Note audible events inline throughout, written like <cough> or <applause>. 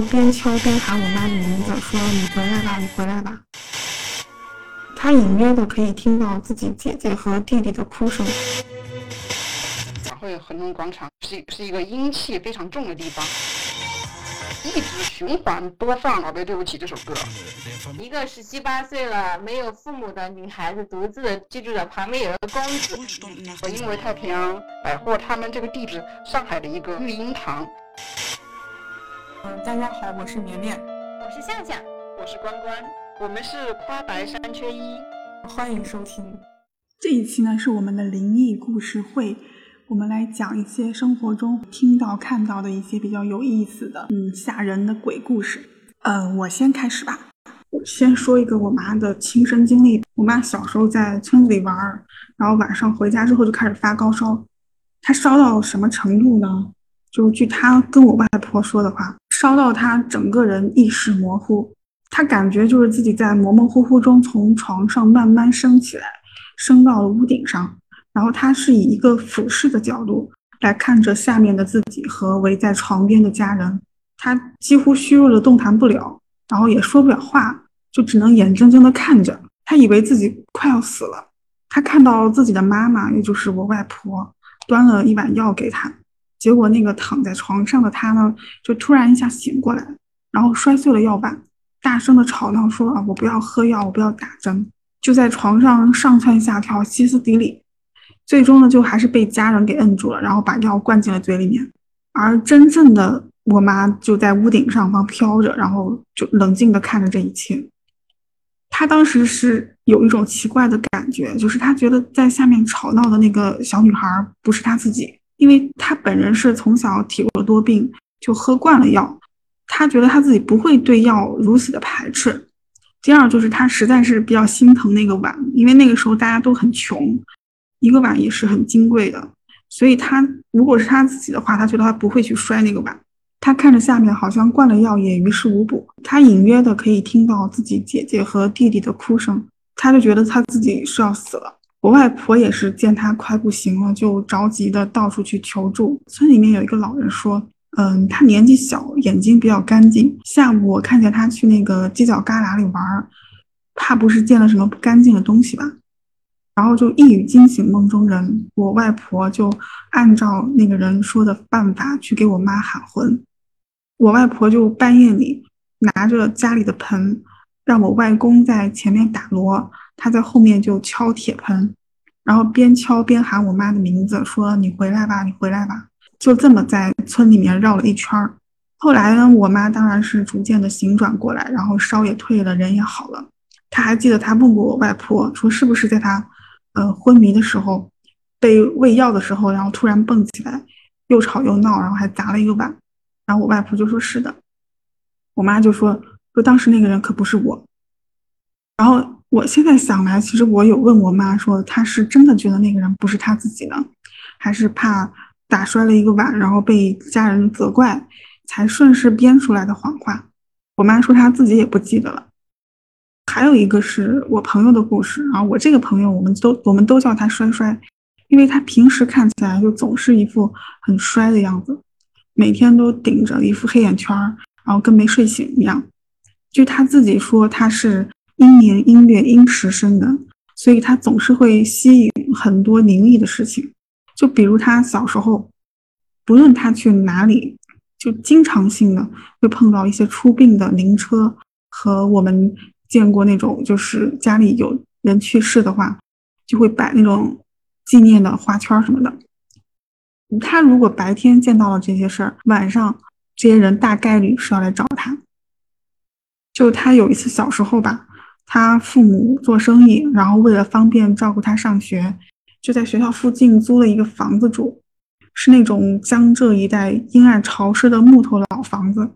边敲边喊我妈的名字，说你回来吧，你回来吧。他隐约的可以听到自己姐姐和弟弟的哭声。然后有恒隆广场是是一个阴气非常重的地方，一直循环播放《老贝对不起》这首歌。一个十七八岁了没有父母的女孩子，独自居住着，旁边有一个公子。我因为太平洋百货他们这个地址，上海的一个育婴堂。嗯，大家好，我是绵绵，我是夏夏，我是关关，我们是夸白山缺一，欢迎收听。这一期呢是我们的灵异故事会。我们来讲一些生活中听到、看到的一些比较有意思的、嗯吓人的鬼故事。呃，我先开始吧。我先说一个我妈的亲身经历。我妈小时候在村子里玩，然后晚上回家之后就开始发高烧。她烧到什么程度呢？就据她跟我外婆说的话，烧到他整个人意识模糊，他感觉就是自己在模模糊糊中从床上慢慢升起来，升到了屋顶上。然后他是以一个俯视的角度来看着下面的自己和围在床边的家人，他几乎虚弱的动弹不了，然后也说不了话，就只能眼睁睁的看着。他以为自己快要死了，他看到自己的妈妈，也就是我外婆，端了一碗药给他，结果那个躺在床上的他呢，就突然一下醒过来，然后摔碎了药碗，大声的吵闹说啊，我不要喝药，我不要打针，就在床上上蹿下跳，歇斯底里。最终呢，就还是被家人给摁住了，然后把药灌进了嘴里面。而真正的我妈就在屋顶上方飘着，然后就冷静的看着这一切。她当时是有一种奇怪的感觉，就是她觉得在下面吵闹的那个小女孩不是她自己，因为他本人是从小体弱多病，就喝惯了药。他觉得他自己不会对药如此的排斥。第二就是他实在是比较心疼那个碗，因为那个时候大家都很穷。一个碗也是很金贵的，所以他如果是他自己的话，他觉得他不会去摔那个碗。他看着下面好像灌了药也于事无补，他隐约的可以听到自己姐姐和弟弟的哭声，他就觉得他自己是要死了。我外婆也是见他快不行了，就着急的到处去求助。村里面有一个老人说，嗯，他年纪小，眼睛比较干净。下午我看见他去那个犄角旮旯里玩，怕不是见了什么不干净的东西吧？然后就一语惊醒梦中人，我外婆就按照那个人说的办法去给我妈喊魂。我外婆就半夜里拿着家里的盆，让我外公在前面打锣，他在后面就敲铁盆，然后边敲边喊我妈的名字，说：“你回来吧，你回来吧。”就这么在村里面绕了一圈儿。后来呢，我妈当然是逐渐的醒转过来，然后烧也退了，人也好了。他还记得他问过我外婆，说是不是在他。呃，昏迷的时候，被喂药的时候，然后突然蹦起来，又吵又闹，然后还砸了一个碗。然后我外婆就说是的，我妈就说说当时那个人可不是我。然后我现在想来，其实我有问我妈说，她是真的觉得那个人不是她自己呢，还是怕打摔了一个碗，然后被家人责怪，才顺势编出来的谎话？我妈说她自己也不记得了。还有一个是我朋友的故事，然后我这个朋友，我们都我们都叫他衰衰，因为他平时看起来就总是一副很衰的样子，每天都顶着一副黑眼圈，然后跟没睡醒一样。就他自己说，他是阴年阴月阴时生的，所以他总是会吸引很多灵异的事情。就比如他小时候，不论他去哪里，就经常性的会碰到一些出殡的灵车和我们。见过那种，就是家里有人去世的话，就会摆那种纪念的花圈什么的。他如果白天见到了这些事儿，晚上这些人大概率是要来找他。就他有一次小时候吧，他父母做生意，然后为了方便照顾他上学，就在学校附近租了一个房子住，是那种江浙一带阴暗潮湿的木头老房子，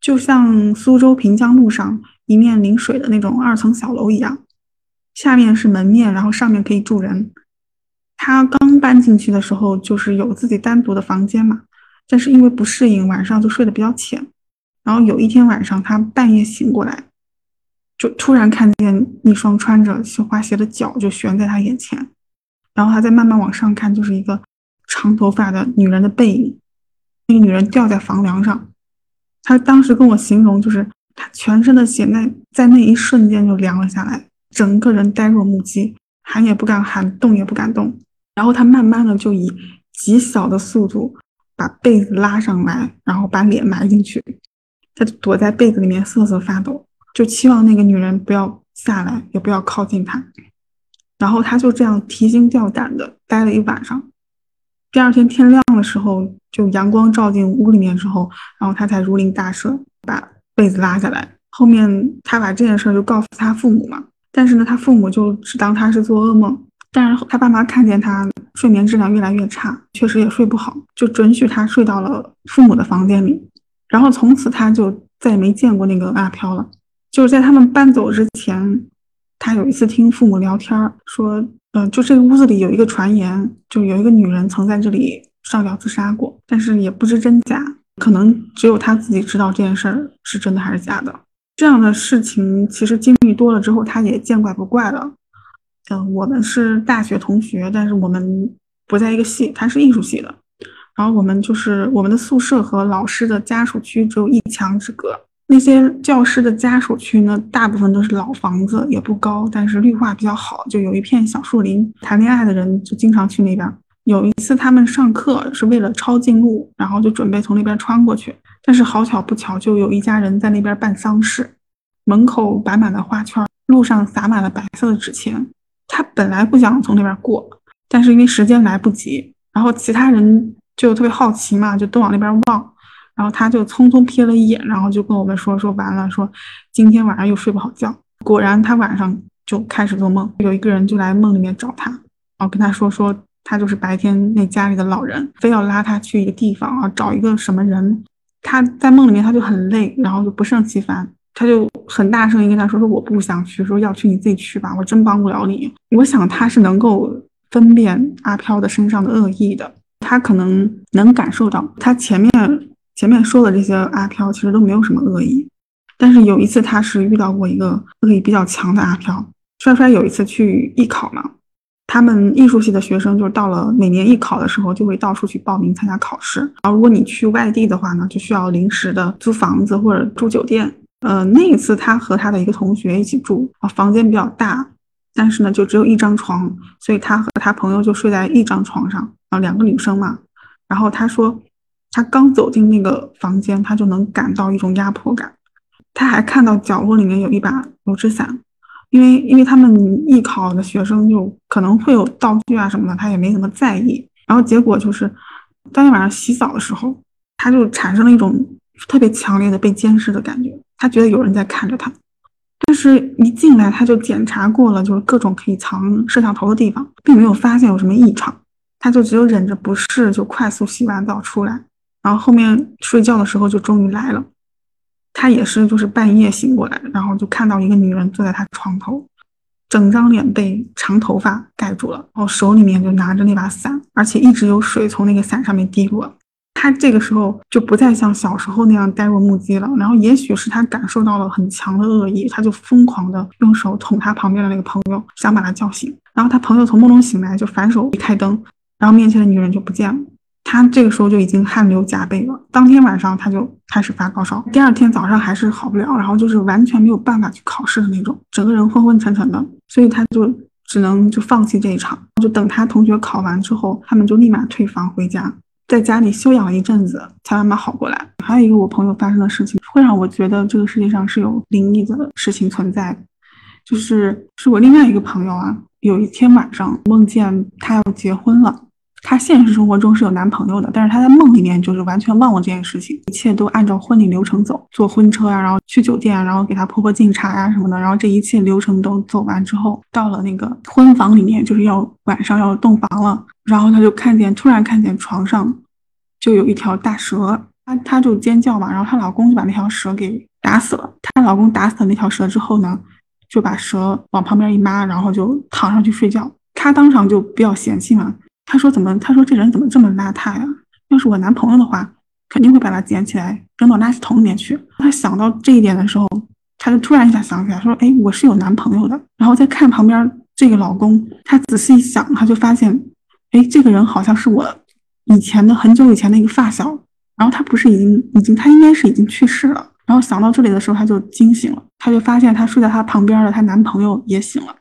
就像苏州平江路上。一面临水的那种二层小楼一样，下面是门面，然后上面可以住人。他刚搬进去的时候，就是有自己单独的房间嘛，但是因为不适应，晚上就睡得比较浅。然后有一天晚上，他半夜醒过来，就突然看见一双穿着绣花鞋的脚就悬在他眼前，然后他再慢慢往上看，就是一个长头发的女人的背影。那个女人吊在房梁上。他当时跟我形容，就是他全身的血那在那一瞬间就凉了下来，整个人呆若木鸡，喊也不敢喊，动也不敢动。然后他慢慢的就以极小的速度把被子拉上来，然后把脸埋进去，他躲在被子里面瑟瑟发抖，就期望那个女人不要下来，也不要靠近他。然后他就这样提心吊胆的待了一晚上。第二天天亮的时候，就阳光照进屋里面之后，然后他才如临大赦，把被子拉下来。后面他把这件事就告诉他父母嘛，但是呢，他父母就只当他是做噩梦。但是他爸妈看见他睡眠质量越来越差，确实也睡不好，就准许他睡到了父母的房间里。然后从此他就再也没见过那个阿飘了。就是在他们搬走之前，他有一次听父母聊天说。嗯，就这个屋子里有一个传言，就有一个女人曾在这里上吊自杀过，但是也不知真假，可能只有他自己知道这件事儿是真的还是假的。这样的事情其实经历多了之后，他也见怪不怪了。嗯，我们是大学同学，但是我们不在一个系，他是艺术系的，然后我们就是我们的宿舍和老师的家属区只有一墙之隔。那些教师的家属区呢，大部分都是老房子，也不高，但是绿化比较好，就有一片小树林。谈恋爱的人就经常去那边。有一次他们上课是为了抄近路，然后就准备从那边穿过去，但是好巧不巧，就有一家人在那边办丧事，门口摆满了花圈，路上撒满了白色的纸钱。他本来不想从那边过，但是因为时间来不及，然后其他人就特别好奇嘛，就都往那边望。然后他就匆匆瞥了一眼，然后就跟我们说说完了，说今天晚上又睡不好觉。果然，他晚上就开始做梦，有一个人就来梦里面找他，然后跟他说说他就是白天那家里的老人，非要拉他去一个地方啊，找一个什么人。他在梦里面他就很累，然后就不胜其烦，他就很大声音跟他说说我不想去，说要去你自己去吧，我真帮不了你。我想他是能够分辨阿飘的身上的恶意的，他可能能感受到他前面。前面说的这些阿飘其实都没有什么恶意，但是有一次他是遇到过一个恶意比较强的阿飘。帅帅有一次去艺考嘛，他们艺术系的学生就是到了每年艺考的时候就会到处去报名参加考试。然后如果你去外地的话呢，就需要临时的租房子或者住酒店。呃，那一次他和他的一个同学一起住啊，房间比较大，但是呢就只有一张床，所以他和他朋友就睡在一张床上啊，两个女生嘛。然后他说。他刚走进那个房间，他就能感到一种压迫感。他还看到角落里面有一把油纸伞，因为因为他们艺考的学生就可能会有道具啊什么的，他也没怎么在意。然后结果就是当天晚上洗澡的时候，他就产生了一种特别强烈的被监视的感觉。他觉得有人在看着他，但是一进来他就检查过了，就是各种可以藏摄像头的地方，并没有发现有什么异常。他就只有忍着不适，就快速洗完澡出来。然后后面睡觉的时候就终于来了，他也是就是半夜醒过来，然后就看到一个女人坐在他床头，整张脸被长头发盖住了，然后手里面就拿着那把伞，而且一直有水从那个伞上面滴落。他这个时候就不再像小时候那样呆若木鸡了，然后也许是他感受到了很强的恶意，他就疯狂的用手捅他旁边的那个朋友，想把他叫醒。然后他朋友从梦中醒来，就反手一开灯，然后面前的女人就不见了。他这个时候就已经汗流浃背了。当天晚上他就开始发高烧，第二天早上还是好不了，然后就是完全没有办法去考试的那种，整个人昏昏沉沉的。所以他就只能就放弃这一场，就等他同学考完之后，他们就立马退房回家，在家里休养了一阵子，才慢慢好过来。还有一个我朋友发生的事情，会让我觉得这个世界上是有灵异的事情存在，就是是我另外一个朋友啊，有一天晚上梦见他要结婚了。她现实生活中是有男朋友的，但是她在梦里面就是完全忘了这件事情，一切都按照婚礼流程走，坐婚车呀，然后去酒店，然后给她婆婆敬茶呀什么的，然后这一切流程都走完之后，到了那个婚房里面，就是要晚上要洞房了，然后她就看见，突然看见床上就有一条大蛇，她她就尖叫嘛，然后她老公就把那条蛇给打死了。她老公打死了那条蛇之后呢，就把蛇往旁边一抹，然后就躺上去睡觉。她当场就比较嫌弃嘛。他说：“怎么？他说这人怎么这么邋遢呀？要是我男朋友的话，肯定会把他捡起来扔到垃圾桶里面去。”他想到这一点的时候，他就突然一下想起来，说：“哎，我是有男朋友的。”然后再看旁边这个老公，他仔细一想，他就发现，哎，这个人好像是我以前的很久以前的一个发小。然后他不是已经已经他应该是已经去世了。然后想到这里的时候，他就惊醒了，他就发现他睡在他旁边的她男朋友也醒了。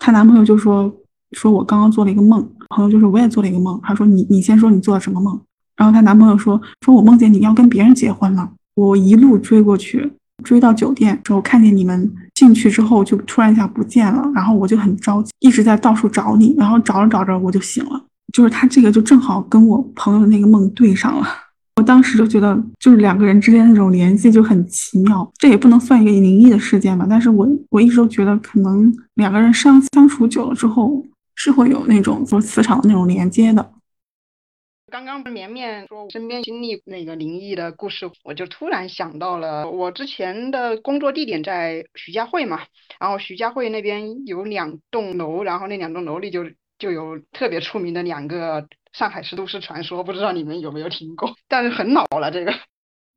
她男朋友就说：“说我刚刚做了一个梦。”朋友就说：“我也做了一个梦。”他说：“你你先说你做了什么梦？”然后她男朋友说：“说我梦见你要跟别人结婚了。我一路追过去，追到酒店之后，看见你们进去之后就突然一下不见了。然后我就很着急，一直在到处找你。然后找着找着我就醒了。就是他这个就正好跟我朋友的那个梦对上了。”我当时就觉得，就是两个人之间那种联系就很奇妙。这也不能算一个灵异的事件吧，但是我我一直都觉得，可能两个人相相处久了之后，是会有那种说磁场的那种连接的。刚刚绵绵说身边经历那个灵异的故事，我就突然想到了，我之前的工作地点在徐家汇嘛，然后徐家汇那边有两栋楼，然后那两栋楼里就就有特别出名的两个。上海市都市传说，不知道你们有没有听过？但是很老了，这个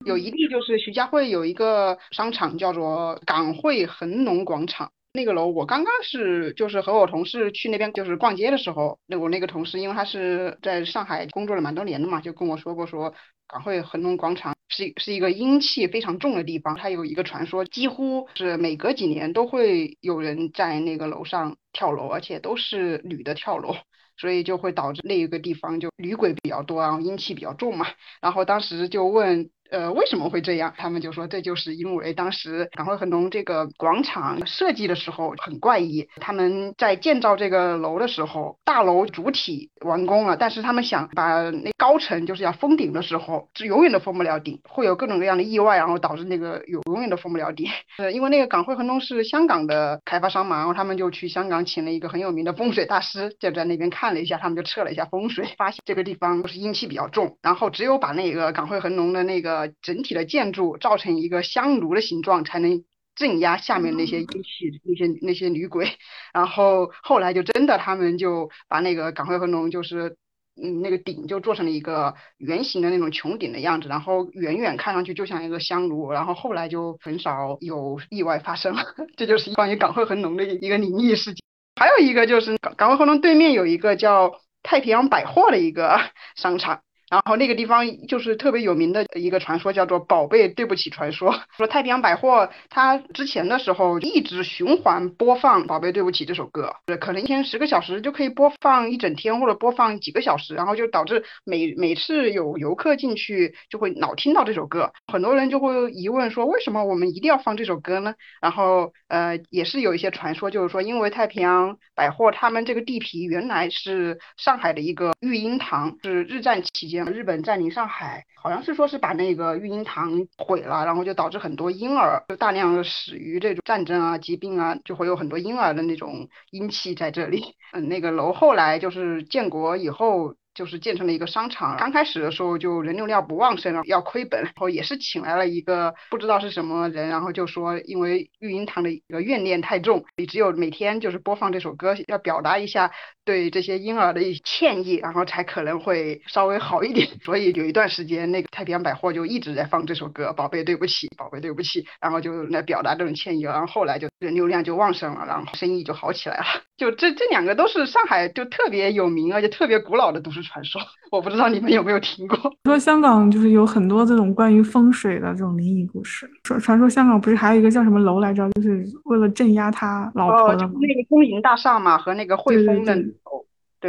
有一例就是徐家汇有一个商场叫做港汇恒隆广场，那个楼我刚刚是就是和我同事去那边就是逛街的时候，那我那个同事因为他是在上海工作了蛮多年的嘛，就跟我说过说港汇恒隆广场是是一个阴气非常重的地方，它有一个传说，几乎是每隔几年都会有人在那个楼上跳楼，而且都是女的跳楼。所以就会导致那一个地方就女鬼比较多，然后阴气比较重嘛。然后当时就问。呃，为什么会这样？他们就说这就是因为当时港汇恒隆这个广场设计的时候很怪异。他们在建造这个楼的时候，大楼主体完工了，但是他们想把那高层就是要封顶的时候，是永远都封不了顶，会有各种各样的意外，然后导致那个有永远都封不了顶。<laughs> 呃，因为那个港汇恒隆是香港的开发商嘛，然后他们就去香港请了一个很有名的风水大师，就在那边看了一下，他们就测了一下风水，发现这个地方是阴气比较重，然后只有把那个港汇恒隆的那个。呃，整体的建筑造成一个香炉的形状，才能镇压下面那些阴气、那些那些女鬼。然后后来就真的，他们就把那个港汇恒隆，就是嗯那个顶就做成了一个圆形的那种穹顶的样子，然后远远看上去就像一个香炉。然后后来就很少有意外发生了。这就是关于港汇恒隆的一个灵异事件。还有一个就是港港汇恒隆对面有一个叫太平洋百货的一个商场。然后那个地方就是特别有名的一个传说，叫做“宝贝对不起”传说。<laughs> 说太平洋百货，它之前的时候一直循环播放《宝贝对不起》这首歌，可能一天十个小时就可以播放一整天，或者播放几个小时，然后就导致每每次有游客进去就会老听到这首歌。很多人就会疑问说，为什么我们一定要放这首歌呢？然后呃，也是有一些传说，就是说因为太平洋百货他们这个地皮原来是上海的一个育婴堂，是日战期间。日本占领上海，好像是说是把那个育婴堂毁了，然后就导致很多婴儿就大量的死于这种战争啊、疾病啊，就会有很多婴儿的那种阴气在这里。嗯，那个楼后来就是建国以后。就是建成了一个商场，刚开始的时候就人流量不旺盛，要亏本，然后也是请来了一个不知道是什么人，然后就说因为育婴堂的一个怨念太重，你只有每天就是播放这首歌，要表达一下对这些婴儿的一歉意，然后才可能会稍微好一点。所以有一段时间，那个太平洋百货就一直在放这首歌，宝贝对不起，宝贝对不起，然后就来表达这种歉意，然后后来就人流量就旺盛了，然后生意就好起来了。<laughs> 就这这两个都是上海就特别有名而且特别古老的都市。传说 <laughs> 我不知道你们有没有听过。说香港就是有很多这种关于风水的这种灵异故事。传传说香港不是还有一个叫什么楼来着？就是为了镇压他老婆的那个丰盈大厦嘛，和那个汇丰的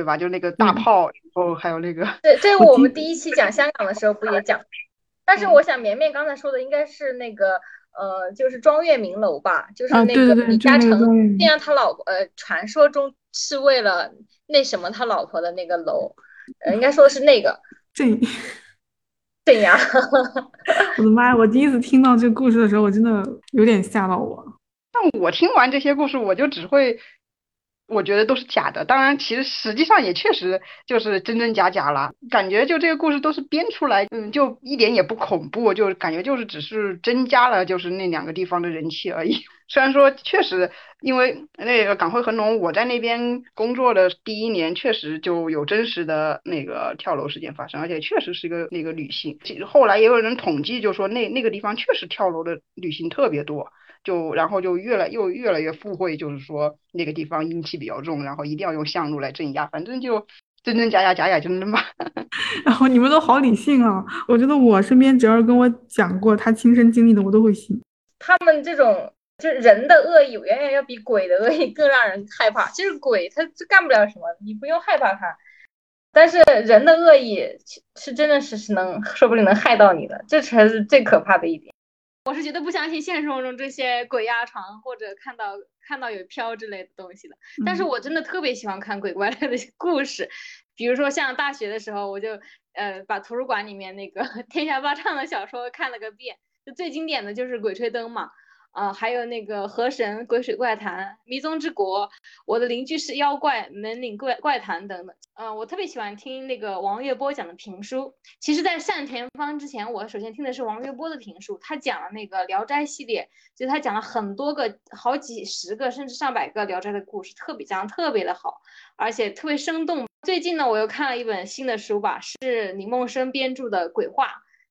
吧？就那个大炮，然后还有那个。对，这 <laughs> 个我们第一期讲香港的时候不也讲？<laughs> 但是我想绵绵刚才说的应该是那个呃，就是庄月明楼吧？就是那个李嘉诚那样他老婆，呃，传说中是为了那什么他老婆的那个楼。呃，应该说的是那个镇 <laughs> 镇压。我的妈呀！我第一次听到这个故事的时候，我真的有点吓到我。但我听完这些故事，我就只会，我觉得都是假的。当然，其实实际上也确实就是真真假假了。感觉就这个故事都是编出来，嗯，就一点也不恐怖，就感觉就是只是增加了就是那两个地方的人气而已。<laughs> 虽然说确实，因为那个港汇恒隆，我在那边工作的第一年，确实就有真实的那个跳楼事件发生，而且确实是个那个女性。后来也有人统计，就说那那个地方确实跳楼的女性特别多，就然后就越来又越来越附会，就是说那个地方阴气比较重，然后一定要用香炉来镇压。反正就真真假假，假假真真吧。<laughs> 然后你们都好理性啊！我觉得我身边只要是跟我讲过他亲身经历的，我都会信。他们这种就是人的恶意，远远要比鬼的恶意更让人害怕。其实鬼他干不了什么，你不用害怕他。但是人的恶意是真的是是能说不定能害到你的，这才是最可怕的一点。我是觉得不相信现实生活中这些鬼压床或者看到看到有飘之类的东西的。但是我真的特别喜欢看鬼怪类的 <laughs> 故事，比如说像大学的时候，我就呃把图书馆里面那个 <laughs> 天下霸唱的小说看了个遍，就最经典的就是《鬼吹灯》嘛。啊，还有那个河神、鬼水怪谈、迷踪之国、我的邻居是妖怪、门岭怪怪谈等等。嗯，我特别喜欢听那个王月波讲的评书。其实，在单田芳之前，我首先听的是王月波的评书。他讲了那个《聊斋》系列，就他讲了很多个、好几十个甚至上百个《聊斋》的故事，特别讲的特别的好，而且特别生动。最近呢，我又看了一本新的书吧，是李梦生编著的《鬼话》。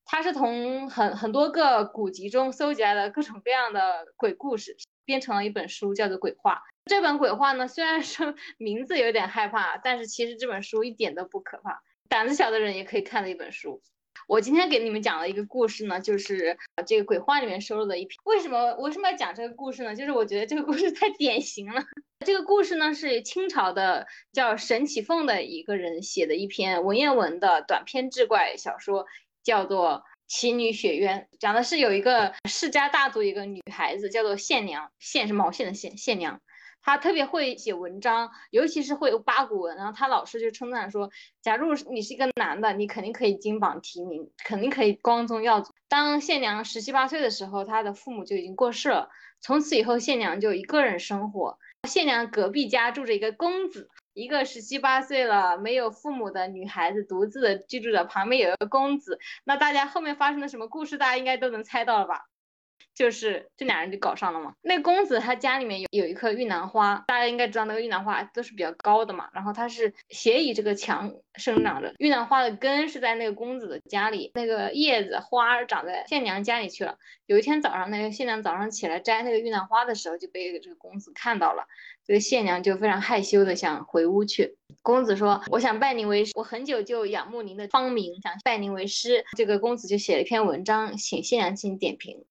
他是从很很多个古籍中搜集来的各种各样的鬼故事，编成了一本书，叫做《鬼话》。这本《鬼话》呢，虽然说名字有点害怕，但是其实这本书一点都不可怕，胆子小的人也可以看的一本书。我今天给你们讲的一个故事呢，就是这个《鬼话》里面收录的一篇。为什么为什么要讲这个故事呢？就是我觉得这个故事太典型了。这个故事呢，是清朝的叫沈启凤的一个人写的一篇文言文的短篇志怪小说。叫做《奇女雪冤》，讲的是有一个世家大族一个女孩子，叫做县娘，县是毛线的县，县娘，她特别会写文章，尤其是会有八股文。然后她老师就称赞说，假如你是一个男的，你肯定可以金榜题名，肯定可以光宗耀祖。当县娘十七八岁的时候，她的父母就已经过世了，从此以后县娘就一个人生活。县娘隔壁家住着一个公子。一个十七八岁了没有父母的女孩子独自的居住着，旁边有一个公子。那大家后面发生了什么故事，大家应该都能猜到了吧？就是这俩人就搞上了嘛。那公子他家里面有有一棵玉兰花，大家应该知道那个玉兰花都是比较高的嘛。然后它是斜倚这个墙生长的，玉兰花的根是在那个公子的家里，那个叶子花长在县娘家里去了。有一天早上，那个县娘早上起来摘那个玉兰花的时候，就被这个公子看到了。这个县娘就非常害羞的想回屋去。公子说：“我想拜您为师，我很久就仰慕您的芳名，想拜您为师。”这个公子就写了一篇文章，请县娘进行点评。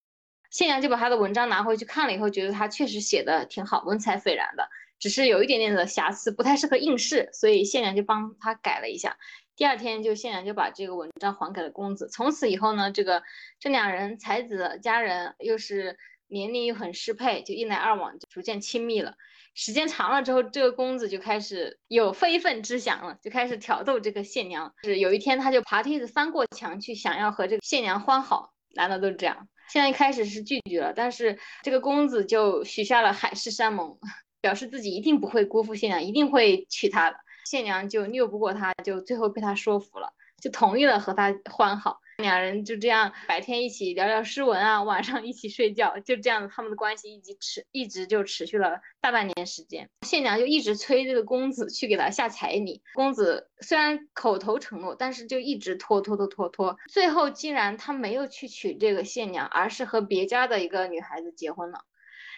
县娘就把他的文章拿回去看了以后，觉得他确实写的挺好，文采斐然的，只是有一点点的瑕疵，不太适合应试，所以县娘就帮他改了一下。第二天，就县娘就把这个文章还给了公子。从此以后呢，这个这两人才子佳人，又是年龄又很适配，就一来二往，就逐渐亲密了。时间长了之后，这个公子就开始有非分之想了，就开始挑逗这个县娘。是有一天，他就爬梯子翻过墙去，想要和这个县娘欢好。男的都是这样。现在一开始是拒绝了，但是这个公子就许下了海誓山盟，表示自己一定不会辜负县娘，一定会娶她的。县娘就拗不过他，就最后被他说服了，就同意了和他欢好。两人就这样白天一起聊聊诗文啊，晚上一起睡觉，就这样他们的关系一直持一直就持续了大半年时间。县娘就一直催这个公子去给他下彩礼，公子虽然口头承诺，但是就一直拖拖拖拖拖，最后竟然他没有去娶这个县娘，而是和别家的一个女孩子结婚了。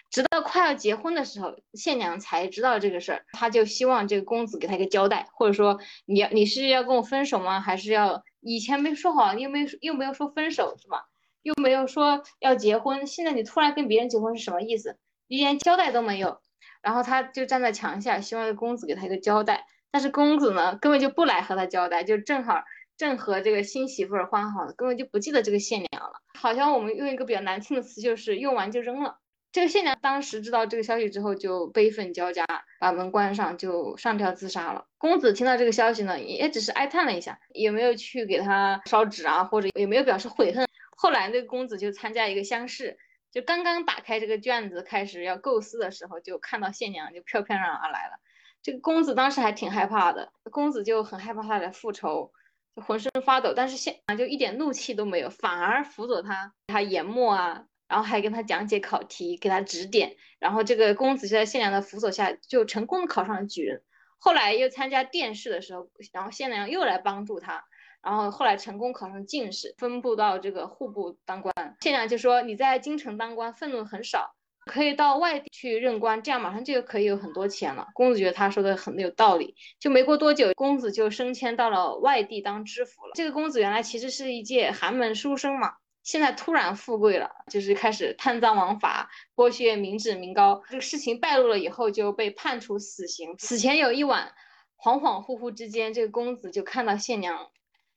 直到快要结婚的时候，县娘才知道这个事儿，他就希望这个公子给他一个交代，或者说你要你是要跟我分手吗？还是要？以前没说好，又没又没有说分手是吧？又没有说要结婚，现在你突然跟别人结婚是什么意思？连交代都没有。然后他就站在墙下，希望公子给他一个交代。但是公子呢，根本就不来和他交代，就正好正和这个新媳妇儿欢好了，根本就不记得这个县娘了。好像我们用一个比较难听的词，就是用完就扔了。这个县娘当时知道这个消息之后，就悲愤交加，把门关上，就上吊自杀了。公子听到这个消息呢，也只是哀叹了一下，也没有去给他烧纸啊，或者也没有表示悔恨。后来那个公子就参加一个乡试，就刚刚打开这个卷子，开始要构思的时候，就看到县娘就飘飘然而来了。这个公子当时还挺害怕的，公子就很害怕他来复仇，就浑身发抖。但是县娘就一点怒气都没有，反而辅佐他，他研墨啊。然后还跟他讲解考题，给他指点。然后这个公子就在县良的辅佐下，就成功的考上了举人。后来又参加殿试的时候，然后县良又来帮助他。然后后来成功考上进士，分布到这个户部当官。县良就说：“你在京城当官，愤怒很少，可以到外地去任官，这样马上就可以有很多钱了。公子觉得他说的很有道理，就没过多久，公子就升迁到了外地当知府了。这个公子原来其实是一介寒门书生嘛，现在突然富贵了，就是开始贪赃枉法，剥削民脂民膏。这个事情败露了以后，就被判处死刑。死前有一晚，恍恍惚惚之间，这个公子就看到县娘。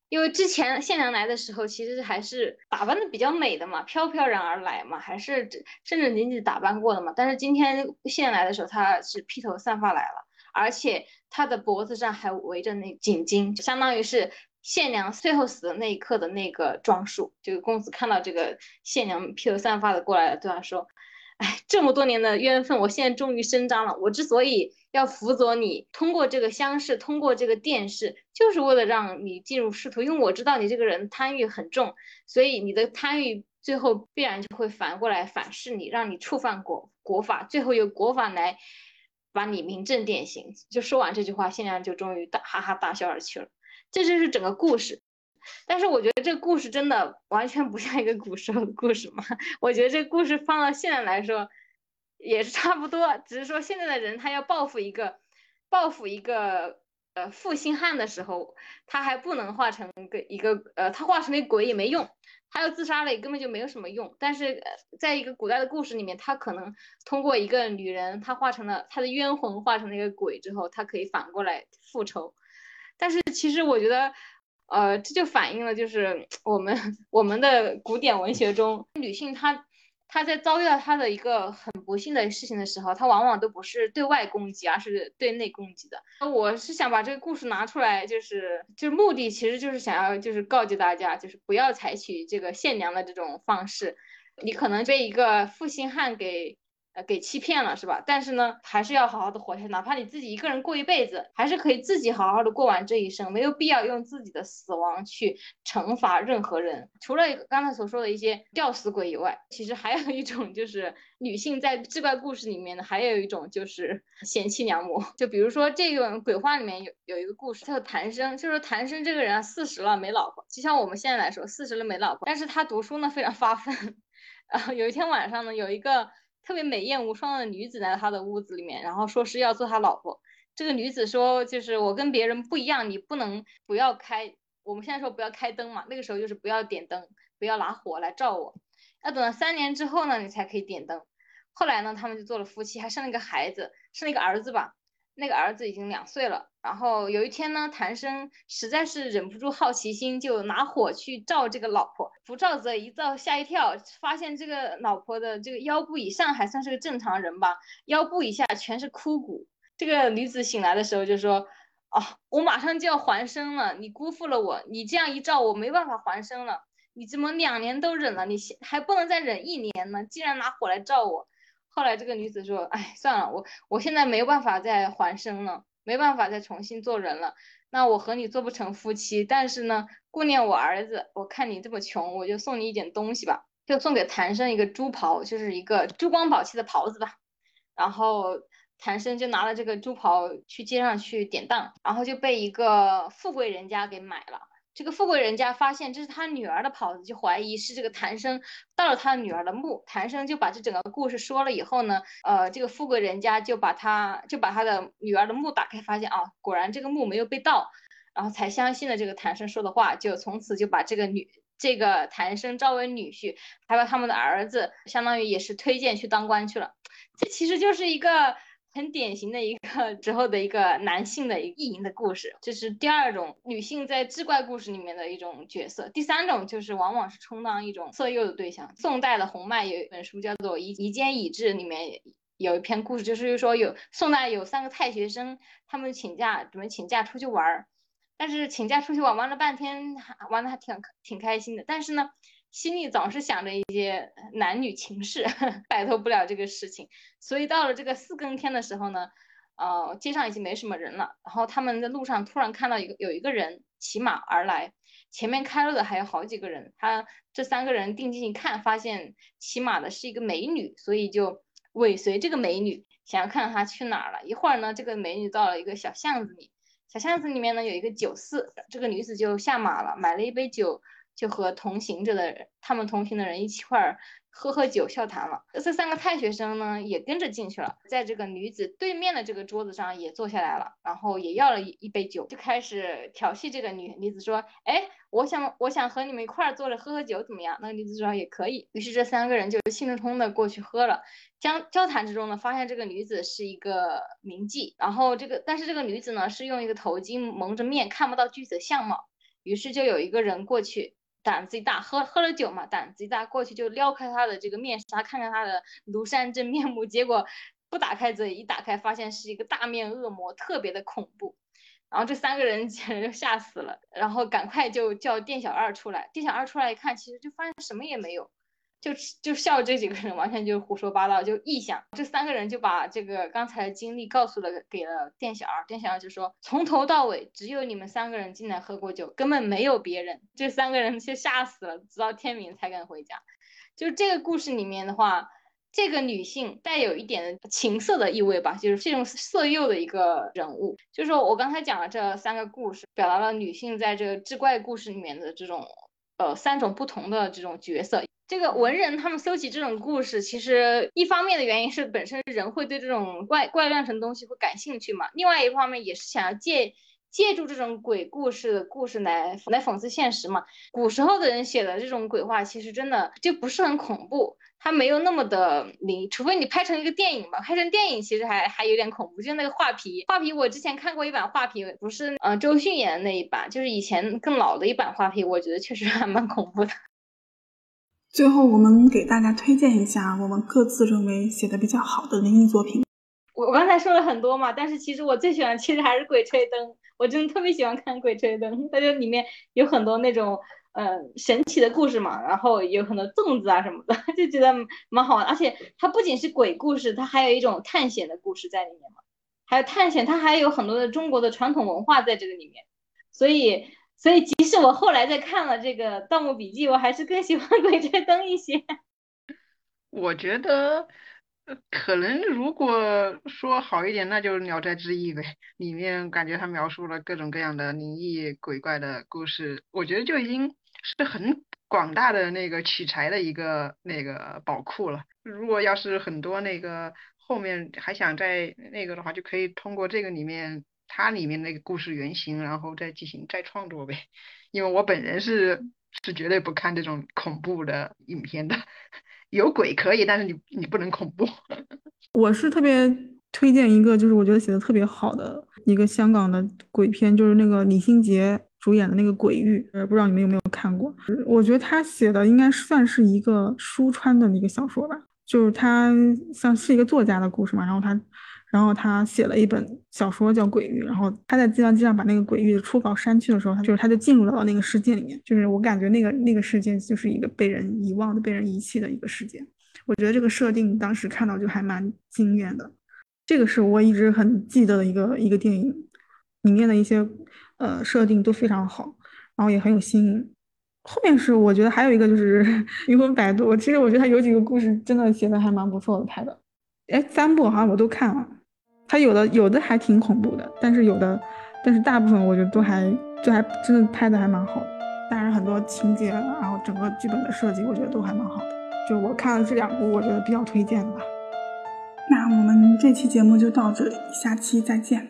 因为之前县娘来的时候，其实还是打扮的比较美的嘛，飘飘然而来嘛，还是正正经经打扮过的嘛。但是今天县来的时候，她是披头散发来了，而且她的脖子上还围着那锦巾，相当于是县娘最后死的那一刻的那个装束。这个公子看到这个县娘披头散发的过来了，对他说。哎，这么多年的冤愤，我现在终于伸张了。我之所以要辅佐你，通过这个乡试，通过这个殿试，就是为了让你进入仕途。因为我知道你这个人贪欲很重，所以你的贪欲最后必然就会反过来反噬你，让你触犯国国法，最后由国法来把你明正典刑。就说完这句话，县娘就终于大哈哈大笑而去了。这就是整个故事。但是我觉得这故事真的完全不像一个古时候的故事嘛。我觉得这故事放到现在来说，也是差不多，只是说现在的人他要报复一个，报复一个呃负心汉的时候，他还不能化成个一个呃，他化成那鬼也没用，他要自杀了也根本就没有什么用。但是呃在一个古代的故事里面，他可能通过一个女人，她化成了她的冤魂化成了一个鬼之后，他可以反过来复仇。但是其实我觉得。呃，这就反映了就是 <tsk> 我们 <laughs> 我们的古典文学中，女性她她在遭遇到她的一个很不幸的事情的时候，她往往都不是对外攻击，而是对内攻击的。我是想把这个故事拿出来，就是就是目的其实就是想要就是告诫大家，就是不要采取这个限娘的这种方式，你可能被一个负心汉给。呃，给欺骗了是吧？但是呢，还是要好好的活下去，哪怕你自己一个人过一辈子，还是可以自己好好的过完这一生，没有必要用自己的死亡去惩罚任何人。除了刚才所说的一些吊死鬼以外，其实还有一种就是女性在志怪故事里面呢，还有一种就是贤妻良母。就比如说这个鬼话里面有有一个故事，叫谭生，就是谭生这个人啊，四十了没老婆，就像我们现在来说，四十了没老婆，但是他读书呢非常发奋。<laughs> 啊，有一天晚上呢，有一个。特别美艳无双的女子来到他的屋子里面，然后说是要做他老婆。这个女子说，就是我跟别人不一样，你不能不要开。我们现在说不要开灯嘛，那个时候就是不要点灯，不要拿火来照我。要等到三年之后呢，你才可以点灯。后来呢，他们就做了夫妻，还生了一个孩子，生了一个儿子吧。那个儿子已经两岁了，然后有一天呢，谭生实在是忍不住好奇心，就拿火去照这个老婆。不照则一照吓一跳，发现这个老婆的这个腰部以上还算是个正常人吧，腰部以下全是枯骨。这个女子醒来的时候就说：“哦，我马上就要还生了，你辜负了我，你这样一照，我没办法还生了。你怎么两年都忍了，你还不能再忍一年呢？既然拿火来照我。”后来这个女子说：“哎，算了，我我现在没有办法再还生了，没办法再重新做人了。那我和你做不成夫妻，但是呢，顾念我儿子，我看你这么穷，我就送你一点东西吧，就送给谭生一个珠袍，就是一个珠光宝气的袍子吧。然后谭生就拿了这个珠袍去街上去典当，然后就被一个富贵人家给买了。”这个富贵人家发现这是他女儿的袍子，就怀疑是这个谭生盗了他女儿的墓。谭生就把这整个故事说了以后呢，呃，这个富贵人家就把他就把他的女儿的墓打开，发现啊，果然这个墓没有被盗，然后才相信了这个谭生说的话，就从此就把这个女这个谭生招为女婿，还把他们的儿子相当于也是推荐去当官去了。这其实就是一个。很典型的一个 <laughs> 之后的一个男性的意淫的故事，这是第二种女性在志怪故事里面的一种角色。第三种就是往往是充当一种色诱的对象。宋代的洪迈有一本书叫做《夷夷坚乙志》，里面有一篇故事，就是说有宋代有三个太学生，他们请假准备请假出去玩儿，但是请假出去玩玩了半天，玩的还挺挺开心的，但是呢。心里总是想着一些男女情事，<laughs> 摆脱不了这个事情，所以到了这个四更天的时候呢，呃，街上已经没什么人了。然后他们在路上突然看到一个有一个人骑马而来，前面开路的还有好几个人。他这三个人定睛一看，发现骑马的是一个美女，所以就尾随这个美女，想要看看她去哪儿了。一会儿呢，这个美女到了一个小巷子里，小巷子里面呢有一个酒肆，这个女子就下马了，买了一杯酒。就和同行着的人，他们同行的人一起块儿喝喝酒笑谈了。这三个太学生呢也跟着进去了，在这个女子对面的这个桌子上也坐下来了，然后也要了一一杯酒，就开始调戏这个女女子说：“哎，我想我想和你们一块儿坐着喝喝酒，怎么样？”那个女子说也可以。于是这三个人就兴冲冲的过去喝了。交交谈之中呢，发现这个女子是一个名妓，然后这个但是这个女子呢是用一个头巾蒙着面，看不到具体的相貌。于是就有一个人过去。胆子一大，喝喝了酒嘛，胆子一大，过去就撩开他的这个面纱，看看他的庐山真面目。结果不打开嘴，一打开发现是一个大面恶魔，特别的恐怖。然后这三个人 <laughs> 简直就吓死了，然后赶快就叫店小二出来。店小二出来一看，其实就发现什么也没有。就就笑这几个人完全就是胡说八道，就臆想。这三个人就把这个刚才的经历告诉了给了店小二，店小二就说从头到尾只有你们三个人进来喝过酒，根本没有别人。这三个人就吓死了，直到天明才敢回家。就这个故事里面的话，这个女性带有一点情色的意味吧，就是这种色诱的一个人物。就是说我刚才讲了这三个故事，表达了女性在这个志怪故事里面的这种呃三种不同的这种角色。这个文人他们搜集这种故事，其实一方面的原因是本身人会对这种怪怪乱神东西会感兴趣嘛，另外一方面也是想要借借助这种鬼故事的故事来来讽刺现实嘛。古时候的人写的这种鬼话，其实真的就不是很恐怖，它没有那么的灵，除非你拍成一个电影吧，拍成电影其实还还有点恐怖，就那个画皮，画皮我之前看过一版画皮，不是呃周迅演的那一版，就是以前更老的一版画皮，我觉得确实还蛮恐怖的。最后，我们给大家推荐一下我们各自认为写的比较好的灵异作品。我我刚才说了很多嘛，但是其实我最喜欢其实还是《鬼吹灯》，我真的特别喜欢看《鬼吹灯》，它就里面有很多那种呃神奇的故事嘛，然后有很多粽子啊什么的，<laughs> 就觉得蛮好玩。而且它不仅是鬼故事，它还有一种探险的故事在里面嘛，还有探险，它还有很多的中国的传统文化在这个里面，所以。所以，即使我后来再看了这个《盗墓笔记》，我还是更喜欢《鬼吹灯》一些。<laughs> 我觉得，可能如果说好一点，那就《聊斋志异》呗。里面感觉他描述了各种各样的灵异鬼怪的故事，我觉得就已经是很广大的那个取材的一个那个宝库了。如果要是很多那个后面还想再那个的话，就可以通过这个里面。它里面那个故事原型，然后再进行再创作呗。因为我本人是是绝对不看这种恐怖的影片的，有鬼可以，但是你你不能恐怖。<laughs> 我是特别推荐一个，就是我觉得写的特别好的一个香港的鬼片，就是那个李心洁主演的那个《鬼域》，呃，不知道你们有没有看过？我觉得他写的应该算是一个书穿的那个小说吧，就是他像是一个作家的故事嘛，然后他。然后他写了一本小说叫《鬼域》，然后他在计算机上把那个《鬼域》的初稿删去的时候，他就是他就进入到那个世界里面，就是我感觉那个那个世界就是一个被人遗忘的、被人遗弃的一个世界。我觉得这个设定当时看到就还蛮惊艳的，这个是我一直很记得的一个一个电影，里面的一些呃设定都非常好，然后也很有新颖。后面是我觉得还有一个就是 <laughs>《灵魂摆渡》，其实我觉得他有几个故事真的写的还蛮不错的，拍的，哎，三部好像我都看了。它有的有的还挺恐怖的，但是有的，但是大部分我觉得都还就还真的拍的还蛮好的。当然很多情节，然后整个剧本的设计，我觉得都还蛮好的。就我看了这两部，我觉得比较推荐的吧。那我们这期节目就到这里，下期再见。